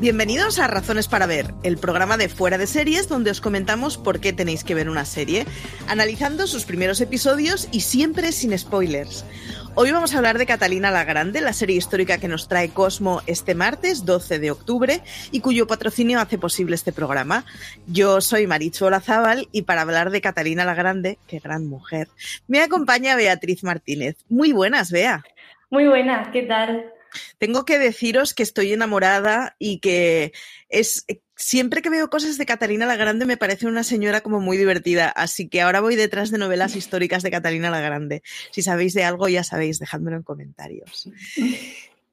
Bienvenidos a Razones para Ver, el programa de Fuera de Series donde os comentamos por qué tenéis que ver una serie, analizando sus primeros episodios y siempre sin spoilers. Hoy vamos a hablar de Catalina la Grande, la serie histórica que nos trae Cosmo este martes 12 de octubre y cuyo patrocinio hace posible este programa. Yo soy Marichu Olazábal y para hablar de Catalina la Grande, qué gran mujer, me acompaña Beatriz Martínez. Muy buenas, Bea. Muy buenas, ¿qué tal? Tengo que deciros que estoy enamorada y que es siempre que veo cosas de Catalina la Grande me parece una señora como muy divertida, así que ahora voy detrás de novelas históricas de Catalina la Grande. Si sabéis de algo ya sabéis, dejádmelo en comentarios.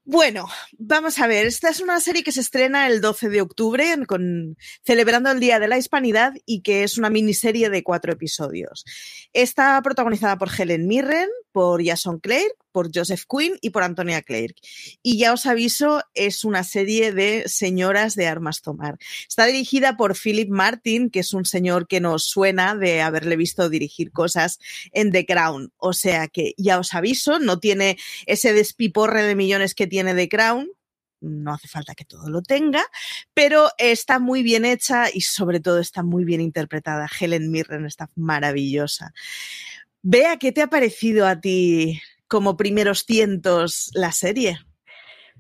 Bueno, vamos a ver, esta es una serie que se estrena el 12 de octubre con, celebrando el Día de la Hispanidad y que es una miniserie de cuatro episodios. Está protagonizada por Helen Mirren, por Jason Clare, por Joseph Quinn y por Antonia Clark. Y ya os aviso, es una serie de señoras de armas tomar. Está dirigida por Philip Martin, que es un señor que nos suena de haberle visto dirigir cosas en The Crown. O sea que ya os aviso, no tiene ese despiporre de millones que tiene The Crown, no hace falta que todo lo tenga, pero está muy bien hecha y sobre todo está muy bien interpretada. Helen Mirren está maravillosa. Vea, ¿qué te ha parecido a ti como primeros cientos la serie?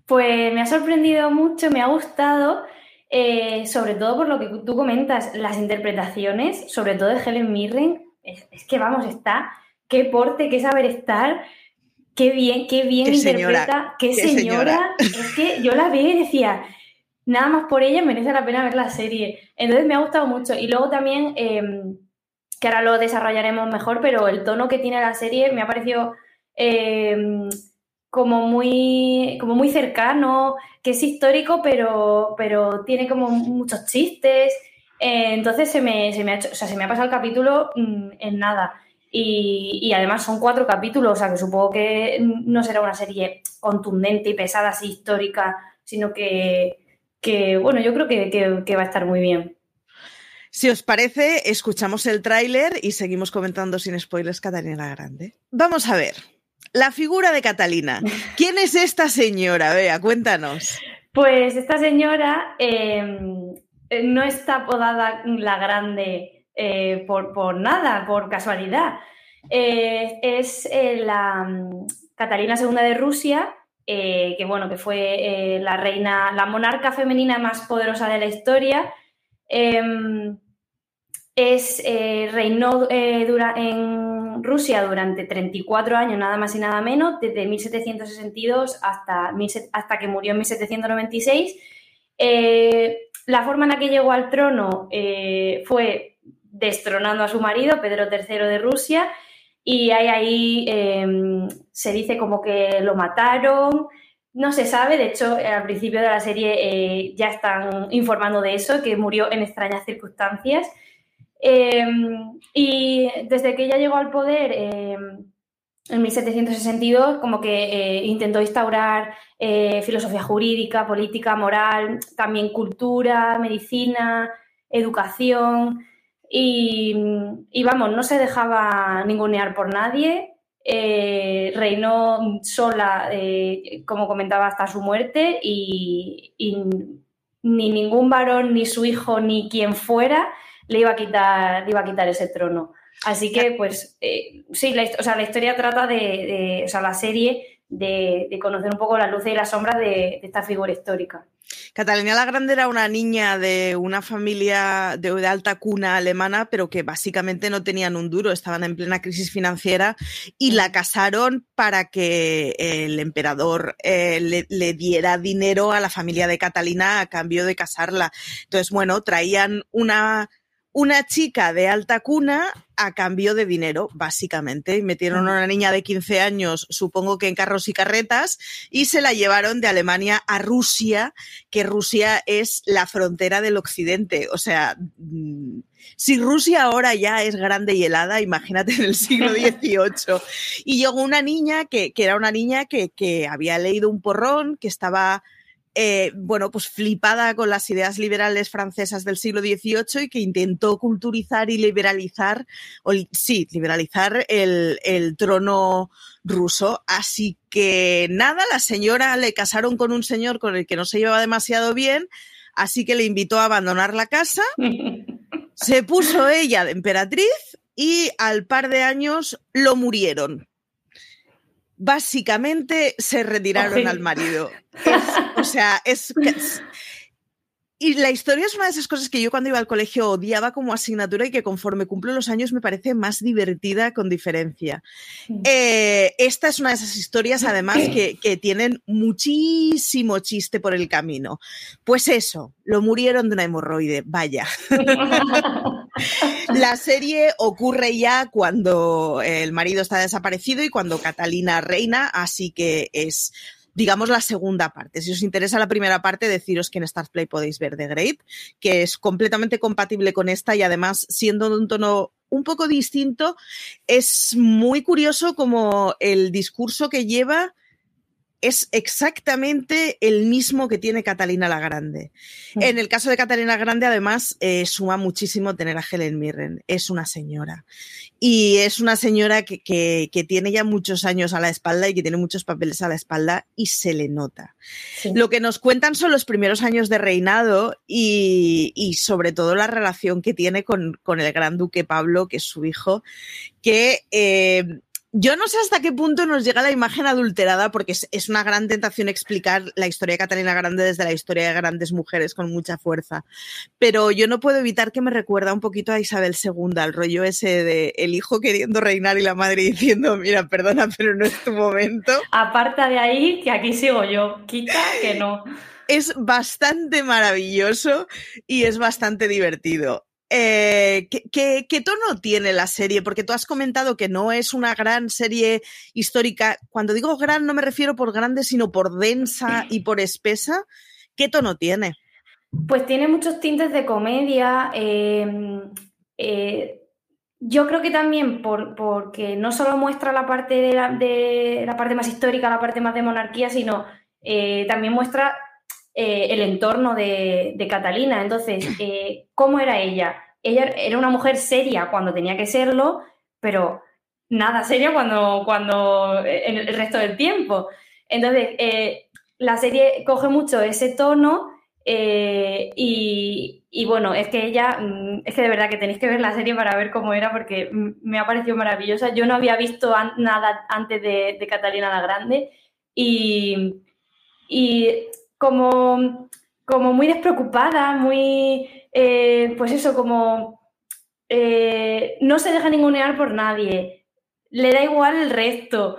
Pues me ha sorprendido mucho, me ha gustado, eh, sobre todo por lo que tú comentas, las interpretaciones, sobre todo de Helen Mirren, es, que vamos, está, qué porte, qué saber estar, qué bien, qué bien interpreta, qué, señora, es que yo la vi y decía, nada más por ella merece la pena ver la serie. Entonces me ha gustado mucho. Y luego también, em, que ahora lo desarrollaremos mejor, pero el tono que tiene la serie me ha parecido Em, como, muy, como muy cercano, que es histórico, pero, pero tiene como muchos chistes. Eh, entonces se me, se me, ha se me ha pasado el capítulo mm, en nada. Y, además son cuatro capítulos, o sea que supongo que no será una serie contundente y pesada, así histórica, sino que, bueno, yo creo que, que, va a estar muy bien. Si os parece, escuchamos el tráiler y seguimos comentando sin spoilers Catalina Grande. Vamos a ver. La figura de Catalina. ¿Quién es esta señora? Vea, cuéntanos. Pues esta señora em, no está apodada la grande eh, por, nada, por casualidad. Eh, es eh, la mm, Catalina II de Rusia, que bueno, que fue la reina, la monarca femenina más poderosa de la historia. Em, es, reinó en Rusia durante 34 años, nada más y nada menos, desde 1762 hasta, que murió en 1796. Eh, la forma en la que llegó al trono eh, fue destronando a su marido, Pedro III de Rusia, y ahí, se dice como que lo mataron. No se sabe, de hecho, al principio de la serie eh, ya están informando de eso, que murió en extrañas circunstancias. Em, y desde que ella llegó al poder em, en 1762, como que eh, intentó instaurar eh, filosofía jurídica, política, moral, también cultura, medicina, educación. Y, vamos, no se dejaba ningunear por nadie. Eh, reinó sola, como comentaba, hasta su muerte y, y ni ningún varón, ni su hijo, ni quien fuera le iba a quitar, iba a quitar ese trono. Así que, pues, eh, sí, la, o sea, la historia trata de, o sea, la serie de, conocer un poco la luz y la sombra de, esta figura histórica. Catalina la Grande era una niña de una familia de, alta cuna alemana, pero que básicamente no tenían un duro, estaban en plena crisis financiera y la casaron para que el emperador eh, le, le, diera dinero a la familia de Catalina a cambio de casarla. Entonces, bueno, traían una una chica de alta cuna a cambio de dinero, básicamente. Metieron a una niña de 15 años, supongo que en carros y carretas, y se la llevaron de Alemania a Rusia, que Rusia es la frontera del occidente. O sea, mm, si Rusia ahora ya es grande y helada, imagínate en el siglo XVIII. Y llegó una niña que, era una niña que, que había leído un porrón, que estaba eh, bueno, pues flipada con las ideas liberales francesas del siglo XVIII y que intentó culturizar y liberalizar, o, sí, liberalizar el, el trono ruso. Así que nada, la señora le casaron con un señor con el que no se llevaba demasiado bien, Así que le invitó a abandonar la casa, se puso ella de emperatriz y al par de años lo murieron. Básicamente se retiraron al marido. o sea, es, y la historia es una de esas cosas que yo cuando iba al colegio odiaba como asignatura y que conforme cumplo los años me parece más divertida con diferencia. Eh, esta es una de esas historias además que, que, tienen muchísimo chiste por el camino. Pues eso, lo murieron de una hemorroide, vaya. la serie ocurre ya cuando el marido está desaparecido y cuando Catalina reina, así que es digamos, la segunda parte. Si os interesa la primera parte, deciros que en Start Play podéis ver The Great, que es completamente compatible con esta y además, siendo de un tono un poco distinto, es muy curioso como el discurso que lleva es exactamente el mismo que tiene Catalina la Grande. Mm. En el caso de Catalina Grande, además, eh, suma muchísimo tener a Helen Mirren. Es una señora. Y es una señora que, que, tiene ya muchos años a la espalda y que tiene muchos papeles a la espalda y se le nota. Lo que nos cuentan son los primeros años de reinado y, y sobre todo la relación que tiene con, con, el gran duque Pablo, que es su hijo, que eh, yo no sé hasta qué punto nos llega la imagen adulterada, porque es, una gran tentación explicar la historia de Catalina Grande desde la historia de grandes mujeres con mucha fuerza. Pero yo no puedo evitar que me recuerda un poquito a Isabel II, al rollo ese de el hijo queriendo reinar y la madre diciendo, mira, perdona, pero no es tu momento. Aparta de ahí, que aquí sigo yo. Quita que no. Es bastante maravilloso y es bastante divertido. Eh, ¿qué, tono tiene la serie? Porque tú has comentado que no es una gran serie histórica. Cuando digo gran no me refiero por grande, sino por densa y por espesa. ¿Qué tono tiene? Pues tiene muchos tintes de comedia. Em, eh, yo creo que también por, porque no solo muestra la parte de la, parte más histórica, la parte más de monarquía, sino eh, también muestra eh, el entorno de, Catalina. Entonces, eh, ¿cómo era ella? Ella era una mujer seria cuando tenía que serlo, pero nada seria cuando, cuando en el resto del tiempo. Entonces, eh, la serie coge mucho ese tono y, bueno, es que ella, mm, es que de verdad que tenéis que ver la serie para ver cómo era porque me ha parecido maravillosa. Yo no había visto nada antes de, de Catalina la Grande y, y como, como muy despreocupada, muy, eh, pues eso, como eh, no se deja ningunear por nadie, le da igual el resto.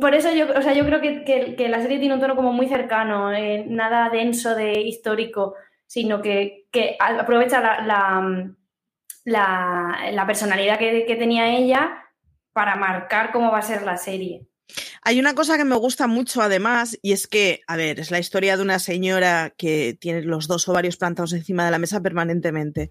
Por eso yo, o sea, yo creo que, la serie tiene un tono como muy cercano, eh, nada denso de histórico, sino que, aprovecha la, la, personalidad que, que tenía ella para marcar cómo va a ser la serie. Hay una cosa que me gusta mucho además, y es que, a ver, es la historia de una señora que tiene los dos ovarios plantados encima de la mesa permanentemente.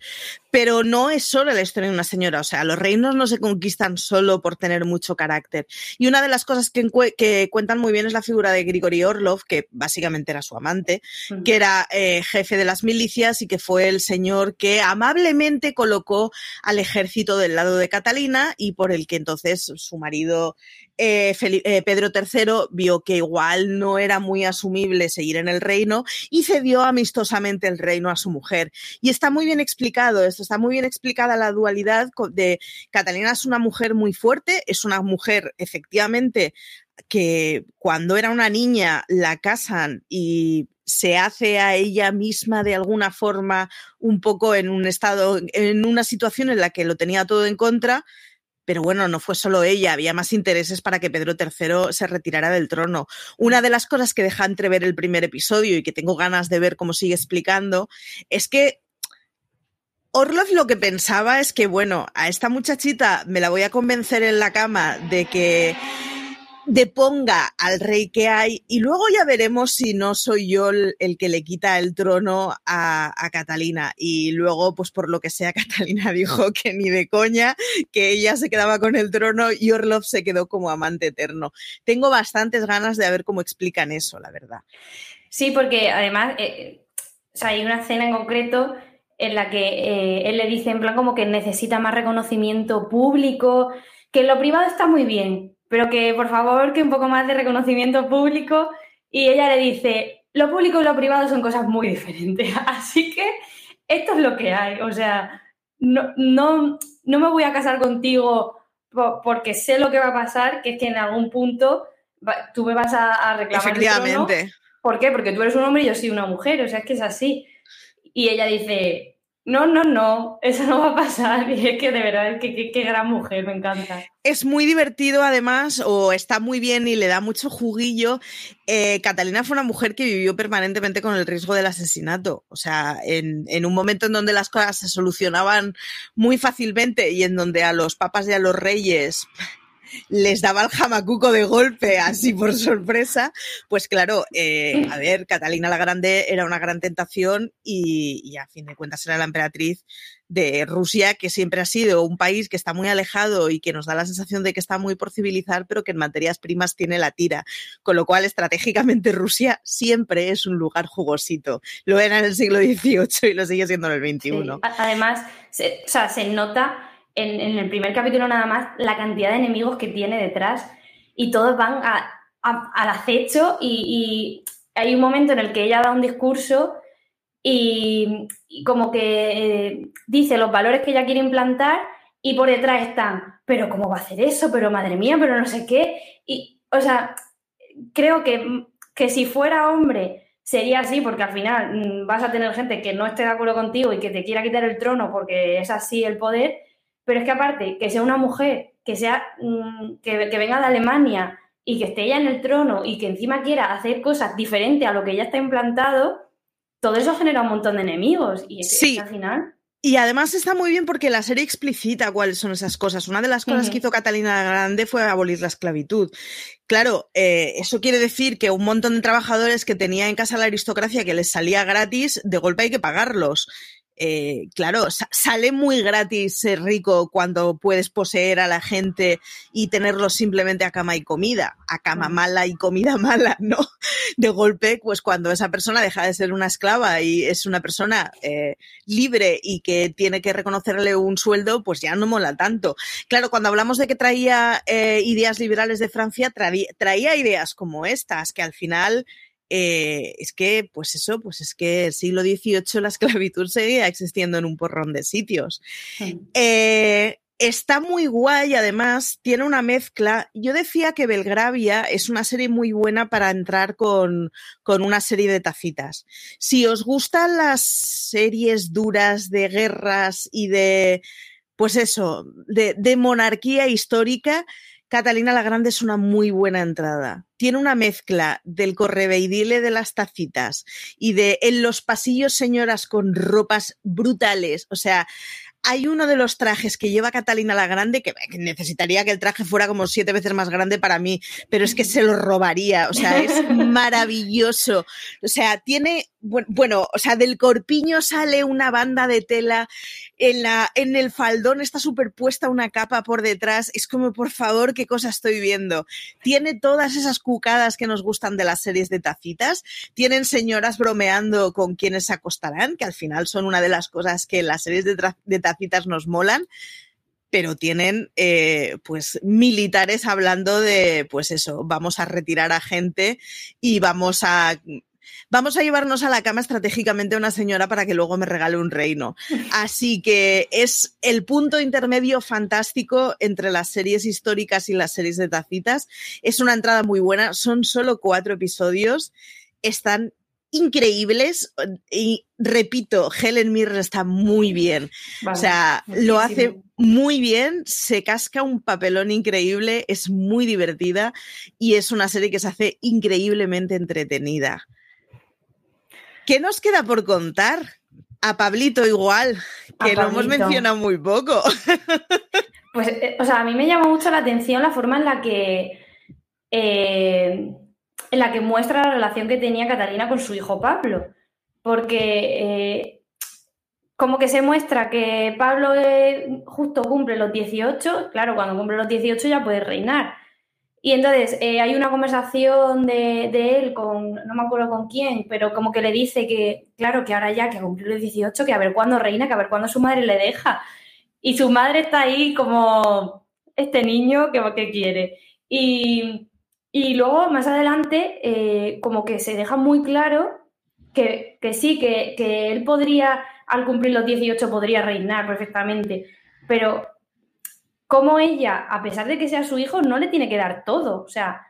Pero no es solo la historia de una señora, o sea, los reinos no se conquistan solo por tener mucho carácter. Y una de las cosas que, cuentan muy bien es la figura de Grigori Orlov, que básicamente era su amante, que era eh, jefe de las milicias y que fue el señor que amablemente colocó al ejército del lado de Catalina y por el que entonces su marido eh, eh, Pedro III vio que igual no era muy asumible seguir en el reino y cedió amistosamente el reino a su mujer. Y está muy bien explicado esto, está muy bien explicada la dualidad de Catalina es una mujer muy fuerte, es una mujer efectivamente que cuando era una niña la casan y se hace a ella misma de alguna forma un poco en un estado, en una situación en la que lo tenía todo en contra, pero bueno, no fue solo ella, había más intereses para que Pedro III se retirara del trono. Una de las cosas que deja entrever el primer episodio y que tengo ganas de ver cómo sigue explicando es que Orlov lo que pensaba es que, bueno, a esta muchachita me la voy a convencer en la cama de que deponga al rey que hay y luego ya veremos si no soy yo el, que le quita el trono a, Catalina. Y luego, pues por lo que sea, Catalina dijo que ni de coña, que ella se quedaba con el trono y Orlov se quedó como amante eterno. Tengo bastantes ganas de ver cómo explican eso, la verdad. Sí, porque además eh, hay una escena en concreto en la que eh, él le dice en plan como que necesita más reconocimiento público, que lo privado está muy bien, pero que por favor que un poco más de reconocimiento público y ella le dice, lo público y lo privado son cosas muy diferentes. Así que esto es lo que hay. O sea, no, no, no me voy a casar contigo porque sé lo que va a pasar, que es que en algún punto tú me vas a, reclamar. Efectivamente. ¿Por qué? Porque tú eres un hombre y yo soy una mujer. O sea, es que es así. Y ella dice, no, no, no, eso no va a pasar. Y es que de verdad, qué, qué, gran mujer, me encanta. Es muy divertido además, o está muy bien y le da mucho juguillo. Eh, Catalina fue una mujer que vivió permanentemente con el riesgo del asesinato. O sea, en, en, un momento en donde las cosas se solucionaban muy fácilmente y en donde a los papas y a los reyes les daba el jamacuco de golpe, así por sorpresa, pues claro, eh, a ver, Catalina la Grande era una gran tentación y, a fin de cuentas era la emperatriz de Rusia, que siempre ha sido un país que está muy alejado y que nos da la sensación de que está muy por civilizar, pero que en materias primas tiene la tira. Con lo cual, estratégicamente, Rusia siempre es un lugar jugosito. Lo era en el siglo XVIII y lo sigue siendo en el XXI. Además, o sea, se nota en, el primer capítulo nada más la cantidad de enemigos que tiene detrás y todos van al acecho y, hay un momento en el que ella da un discurso y, como que eh, dice los valores que ella quiere implantar y por detrás están, pero ¿cómo va a hacer eso? Pero madre mía, pero no sé qué. Y, o sea, creo que, que si fuera hombre sería así, porque al final mm, vas a tener gente que no esté de acuerdo contigo y que te quiera quitar el trono porque es así el poder, pero es que aparte, que sea una mujer, que, sea, mm, que, venga de Alemania y que esté ella en el trono y que encima quiera hacer cosas diferentes a lo que ya está implantado, todo eso genera un montón de enemigos. Y sí. al final. Y además está muy bien porque la serie explicita cuáles son esas cosas. Una de las cosas que hizo Catalina Grande fue abolir la esclavitud. Claro, eh, eso quiere decir que un montón de trabajadores que tenía en casa la aristocracia que les salía gratis, de golpe hay que pagarlos. Eh, claro, sale muy gratis ser rico cuando puedes poseer a la gente y tenerlos simplemente a cama y comida, a cama mala y comida mala, ¿no? De golpe, pues cuando esa persona deja de ser una esclava y es una persona eh, libre y que tiene que reconocerle un sueldo, pues ya no mola tanto. Claro, cuando hablamos de que traía eh, ideas liberales de Francia, traía ideas como estas, que al final eh, es que, pues eso, pues es que el siglo XVIII la esclavitud seguía existiendo en un porrón de sitios. Eh, está muy guay, además, tiene una mezcla. Yo decía que Belgravia es una serie muy buena para entrar con, con una serie de tacitas. Si os gustan las series duras de guerras y de, pues eso, de, de monarquía histórica, Catalina la Grande es una muy buena entrada. Tiene una mezcla del correveidile de las tacitas y de en los pasillos señoras con ropas brutales. O sea, hay uno de los trajes que lleva Catalina la Grande que, necesitaría que el traje fuera como siete veces más grande para mí, pero es que se lo robaría. O sea, es maravilloso. O sea, tiene, bueno, o sea, del corpiño sale una banda de tela en, la, en el faldón está superpuesta una capa por detrás. Es como, por favor, qué cosa estoy viendo. Tiene todas esas cucadas que nos gustan de las series de tacitas. Tienen señoras bromeando con quienes se acostarán, que al final son una de las cosas que las series de, de tacitas nos molan pero tienen eh, pues militares hablando de pues eso, vamos a retirar a gente y vamos a vamos a llevarnos a la cama estratégicamente a una señora para que luego me regale un reino. Así que es el punto intermedio fantástico entre las series históricas y las series de tacitas. Es una entrada muy buena, son solo cuatro episodios, están increíbles y repito, Helen Mirren está muy bien. o sea, lo hace muy bien, se casca un papelón increíble, es muy divertida y es una serie que se hace increíblemente entretenida. ¿Qué nos queda por contar? A Pablito igual, que lo hemos mencionado muy poco. Pues, eh, o sea, a mí me llama mucho la atención la forma en la que eh, en la que muestra la relación que tenía Catalina con su hijo Pablo. Porque eh, como que se muestra que Pablo justo cumple los 18, claro, cuando cumple los 18 ya puede reinar. Y entonces eh, hay una conversación de, él con, no me acuerdo con quién, pero como que le dice que, claro, que ahora ya que ha cumplido los 18, que a ver cuándo reina, que a ver cuándo su madre le deja. Y su madre está ahí como este niño que, que quiere. Y, Y luego, más adelante, eh, como que se deja muy claro que, sí, que, que, él podría, al cumplir los 18, podría reinar perfectamente, pero como ella, a pesar de que sea su hijo, no le tiene que dar todo. O sea,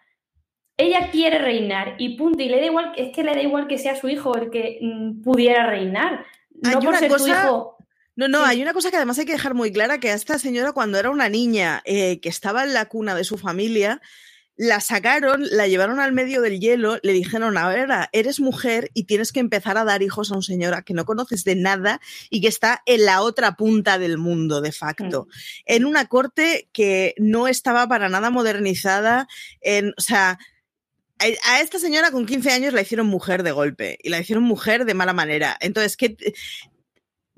ella quiere reinar y punto. Y le da igual, es que le da igual que sea su hijo el que mm, pudiera reinar. No por ser hijo. No, no, hay una cosa que además hay que dejar muy clara, que a esta señora cuando era una niña eh, que estaba en la cuna de su familia, la sacaron, la llevaron al medio del hielo, le dijeron, a ver, eres mujer y tienes que empezar a dar hijos a una señora que no conoces de nada y que está en la otra punta del mundo, de facto. En una corte que no estaba para nada modernizada, en, o sea, a esta señora con 15 años la hicieron mujer de golpe y la hicieron mujer de mala manera. Entonces, ¿qué,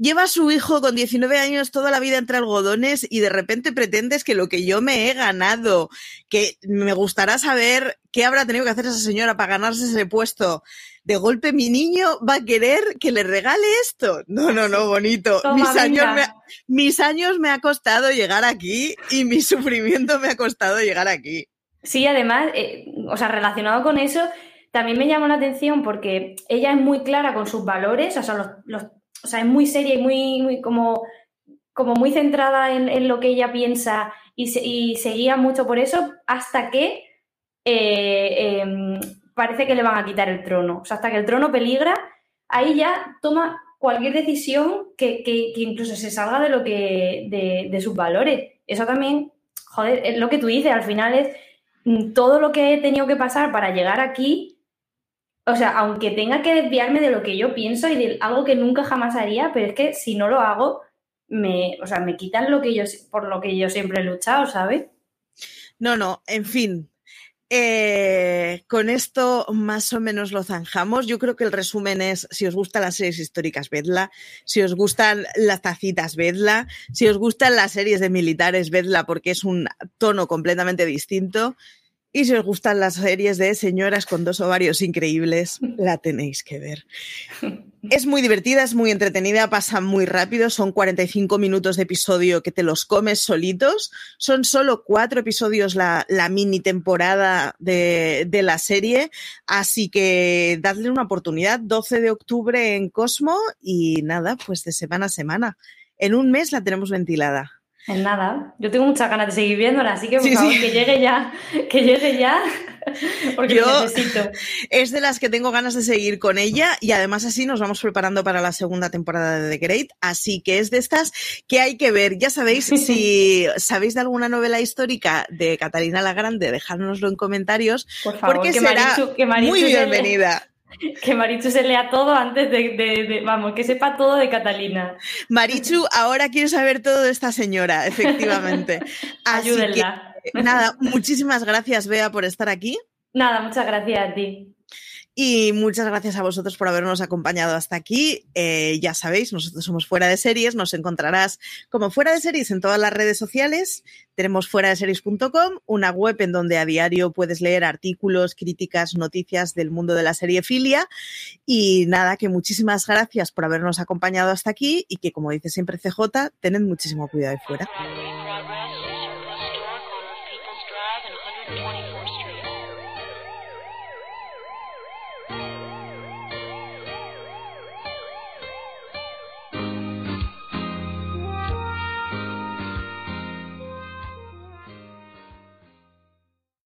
lleva a su hijo con 19 años toda la vida entre algodones y de repente pretendes que lo que yo me he ganado, que me gustará saber qué habrá tenido que hacer esa señora para ganarse ese puesto. De golpe mi niño va a querer que le regale esto. No, no, no, bonito. mis, años me, mis años me ha costado llegar aquí y mi sufrimiento me ha costado llegar aquí. Sí, además, eh, o sea, relacionado con eso, también me llama la atención porque ella es muy clara con sus valores, o sea, los, los o sea, es muy seria y muy, como, como muy centrada en, lo que ella piensa y se, se, guía mucho por eso hasta que eh, em, parece que le van a quitar el trono. O sea, hasta que el trono peligra, ahí ya toma cualquier decisión que, que, incluso se salga de lo que de, de, sus valores. Eso también, joder, es lo que tú dices, al final es mm, todo lo que he tenido que pasar para llegar aquí o sea, aunque tenga que desviarme de lo que yo pienso y de algo que nunca jamás haría, pero es que si no lo hago, me, o sea, me quitan lo que yo, por lo que yo siempre he luchado, ¿sabes? No, no, en fin. Eh, con esto más o menos lo zanjamos. Yo creo que el resumen es, si os gustan las series históricas, vedla. Si os gustan las tacitas, vedla. Si os gustan las series de militares, vedla porque es un tono completamente distinto. Y si os gustan las series de señoras con dos ovarios increíbles, la tenéis que ver. Es muy divertida, es muy entretenida, pasa muy rápido, son 45 minutos de episodio que te los comes solitos. Son solo cuatro episodios la, mini temporada de, de, la serie, así que dadle una oportunidad. 12 de octubre en Cosmo y nada, pues de semana a semana. En un mes la tenemos ventilada. En nada. Yo tengo muchas ganas de seguir viéndola, así que por favor, que llegue ya, que llegue ya, porque Yo necesito. Es de las que tengo ganas de seguir con ella y además así nos vamos preparando para la segunda temporada de The Great, así que es de estas que hay que ver. Ya sabéis, si sabéis de alguna novela histórica de Catalina la Grande, dejárnoslo en comentarios, por favor, porque será muy bienvenida. Que Marichu se lea todo antes de, vamos, que sepa todo de Catalina. Marichu ahora quiere saber todo de esta señora, efectivamente. Ayúdenla. nada, muchísimas gracias, Bea, por estar aquí. Nada, muchas gracias a ti. Y muchas gracias a vosotros por habernos acompañado hasta aquí. Eh, ya sabéis, nosotros somos Fuera de Series, nos encontrarás como Fuera de Series en todas las redes sociales. Tenemos fuera de series.com, una web en donde a diario puedes leer artículos, críticas, noticias del mundo de la serie filia. Y nada, que muchísimas gracias por habernos acompañado hasta aquí y que, como dice siempre CJ, tened muchísimo cuidado de fuera.